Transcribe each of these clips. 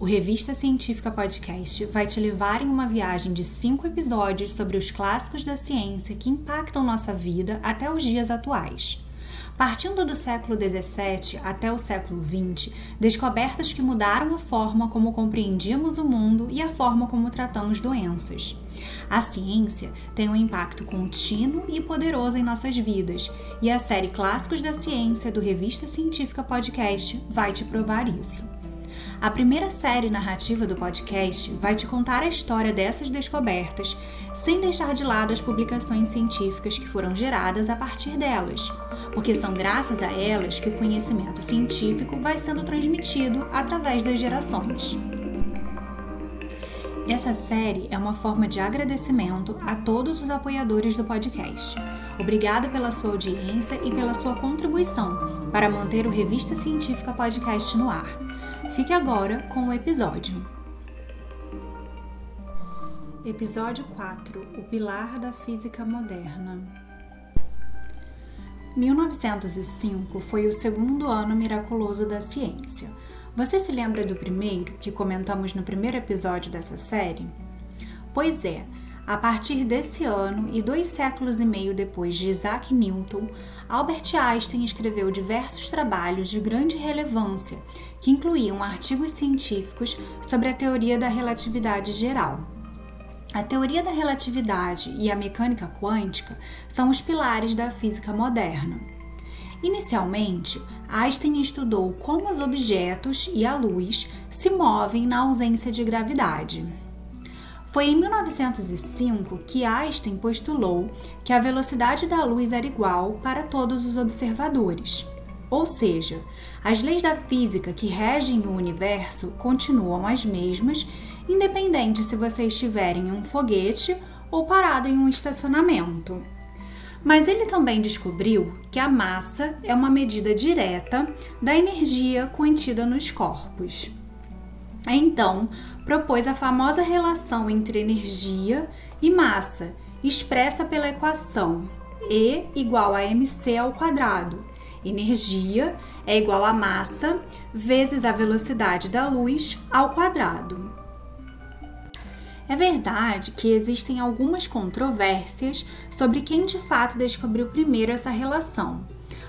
O Revista Científica Podcast vai te levar em uma viagem de cinco episódios sobre os clássicos da ciência que impactam nossa vida até os dias atuais. Partindo do século XVII até o século XX, descobertas que mudaram a forma como compreendíamos o mundo e a forma como tratamos doenças. A ciência tem um impacto contínuo e poderoso em nossas vidas, e a série Clássicos da Ciência do Revista Científica Podcast vai te provar isso. A primeira série narrativa do podcast vai te contar a história dessas descobertas, sem deixar de lado as publicações científicas que foram geradas a partir delas, porque são graças a elas que o conhecimento científico vai sendo transmitido através das gerações. Essa série é uma forma de agradecimento a todos os apoiadores do podcast. Obrigada pela sua audiência e pela sua contribuição para manter o Revista Científica Podcast no ar. Fique agora com o episódio. Episódio 4 O Pilar da Física Moderna. 1905 foi o segundo ano miraculoso da ciência. Você se lembra do primeiro, que comentamos no primeiro episódio dessa série? Pois é, a partir desse ano e dois séculos e meio depois de Isaac Newton, Albert Einstein escreveu diversos trabalhos de grande relevância que incluíam artigos científicos sobre a teoria da relatividade geral. A teoria da relatividade e a mecânica quântica são os pilares da física moderna. Inicialmente, Einstein estudou como os objetos e a luz se movem na ausência de gravidade. Foi em 1905 que Einstein postulou que a velocidade da luz era igual para todos os observadores. Ou seja, as leis da física que regem o universo continuam as mesmas, independente se você estiver em um foguete ou parado em um estacionamento. Mas ele também descobriu que a massa é uma medida direta da energia contida nos corpos. Então, propôs a famosa relação entre energia e massa, expressa pela equação E igual a mc ao quadrado. Energia é igual a massa vezes a velocidade da luz ao quadrado. É verdade que existem algumas controvérsias sobre quem de fato descobriu primeiro essa relação.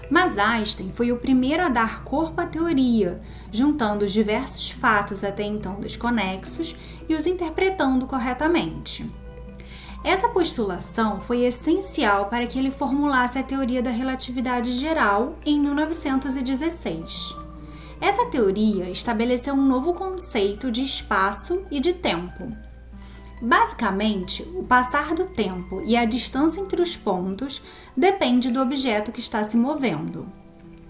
Mas Einstein foi o primeiro a dar corpo à teoria, juntando os diversos fatos até então desconexos e os interpretando corretamente. Essa postulação foi essencial para que ele formulasse a teoria da relatividade geral em 1916. Essa teoria estabeleceu um novo conceito de espaço e de tempo. Basicamente, o passar do tempo e a distância entre os pontos depende do objeto que está se movendo.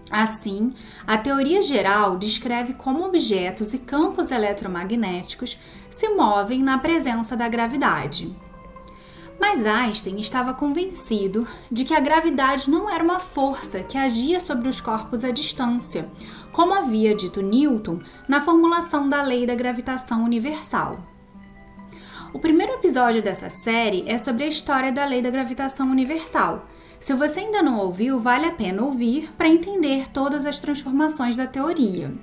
Assim, a teoria geral descreve como objetos e campos eletromagnéticos se movem na presença da gravidade. Mas Einstein estava convencido de que a gravidade não era uma força que agia sobre os corpos à distância, como havia dito Newton na formulação da lei da gravitação universal. O primeiro episódio dessa série é sobre a história da lei da gravitação universal. Se você ainda não ouviu, vale a pena ouvir para entender todas as transformações da teoria.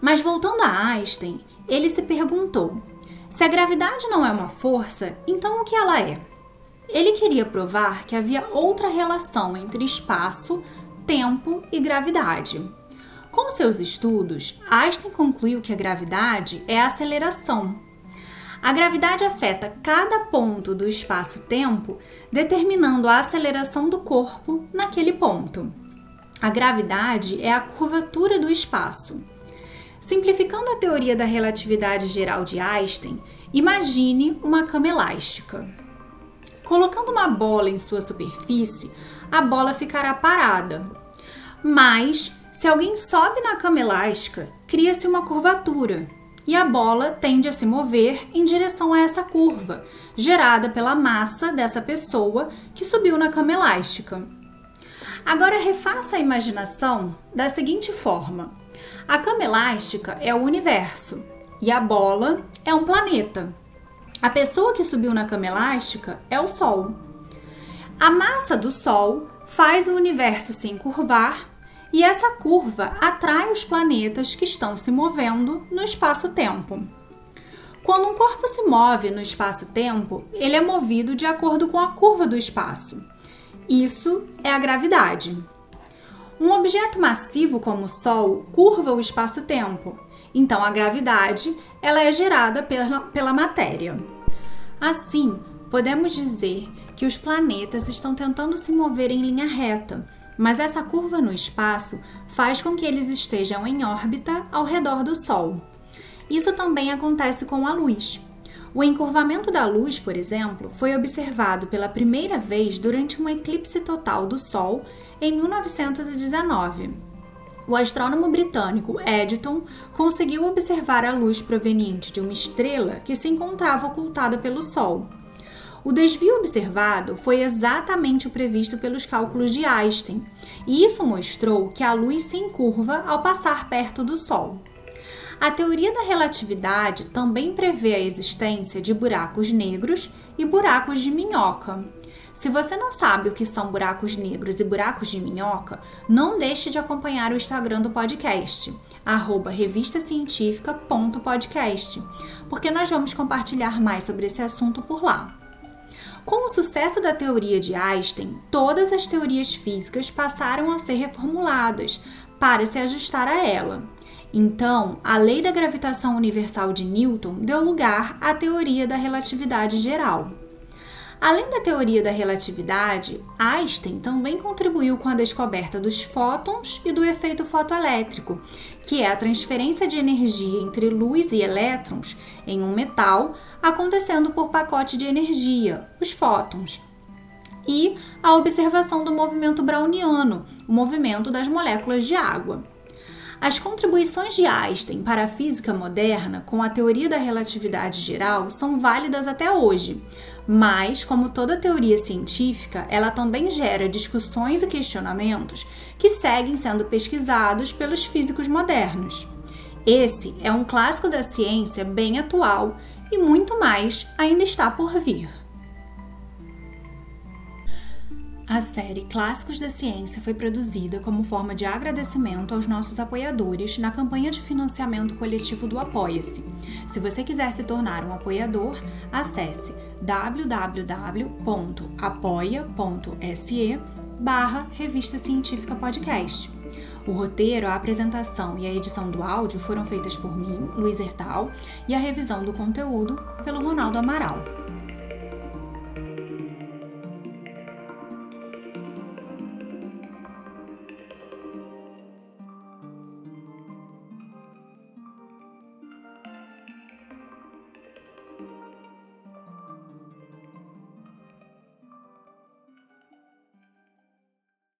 Mas voltando a Einstein, ele se perguntou: se a gravidade não é uma força, então o que ela é? Ele queria provar que havia outra relação entre espaço, tempo e gravidade. Com seus estudos, Einstein concluiu que a gravidade é a aceleração. A gravidade afeta cada ponto do espaço-tempo, determinando a aceleração do corpo naquele ponto. A gravidade é a curvatura do espaço. Simplificando a teoria da relatividade geral de Einstein, imagine uma cama elástica. Colocando uma bola em sua superfície, a bola ficará parada. Mas, se alguém sobe na cama elástica, cria-se uma curvatura e a bola tende a se mover em direção a essa curva, gerada pela massa dessa pessoa que subiu na cama elástica. Agora refaça a imaginação da seguinte forma: a cama elástica é o universo e a bola é um planeta. A pessoa que subiu na cama elástica é o Sol. A massa do Sol faz o universo se encurvar e essa curva atrai os planetas que estão se movendo no espaço-tempo. Quando um corpo se move no espaço-tempo, ele é movido de acordo com a curva do espaço. Isso é a gravidade. Um objeto massivo como o Sol curva o espaço-tempo, então a gravidade ela é gerada pela, pela matéria. Assim, podemos dizer que os planetas estão tentando se mover em linha reta, mas essa curva no espaço faz com que eles estejam em órbita ao redor do Sol. Isso também acontece com a luz. O encurvamento da luz, por exemplo, foi observado pela primeira vez durante um eclipse total do Sol em 1919. O astrônomo britânico Eddington conseguiu observar a luz proveniente de uma estrela que se encontrava ocultada pelo Sol. O desvio observado foi exatamente o previsto pelos cálculos de Einstein, e isso mostrou que a luz se encurva ao passar perto do Sol. A teoria da relatividade também prevê a existência de buracos negros e buracos de minhoca. Se você não sabe o que são buracos negros e buracos de minhoca, não deixe de acompanhar o Instagram do podcast, revistacientifica.podcast, porque nós vamos compartilhar mais sobre esse assunto por lá. Com o sucesso da teoria de Einstein, todas as teorias físicas passaram a ser reformuladas para se ajustar a ela. Então, a lei da gravitação universal de Newton deu lugar à teoria da relatividade geral. Além da teoria da relatividade, Einstein também contribuiu com a descoberta dos fótons e do efeito fotoelétrico, que é a transferência de energia entre luz e elétrons em um metal acontecendo por pacote de energia, os fótons. E a observação do movimento browniano, o movimento das moléculas de água. As contribuições de Einstein para a física moderna com a teoria da relatividade geral são válidas até hoje, mas, como toda teoria científica, ela também gera discussões e questionamentos que seguem sendo pesquisados pelos físicos modernos. Esse é um clássico da ciência bem atual e muito mais ainda está por vir. A série Clássicos da Ciência foi produzida como forma de agradecimento aos nossos apoiadores na campanha de financiamento coletivo do Apoia-se. Se você quiser se tornar um apoiador, acesse www.apoia.se barra Revista Científica Podcast. O roteiro, a apresentação e a edição do áudio foram feitas por mim, Luiz Hertal, e a revisão do conteúdo pelo Ronaldo Amaral.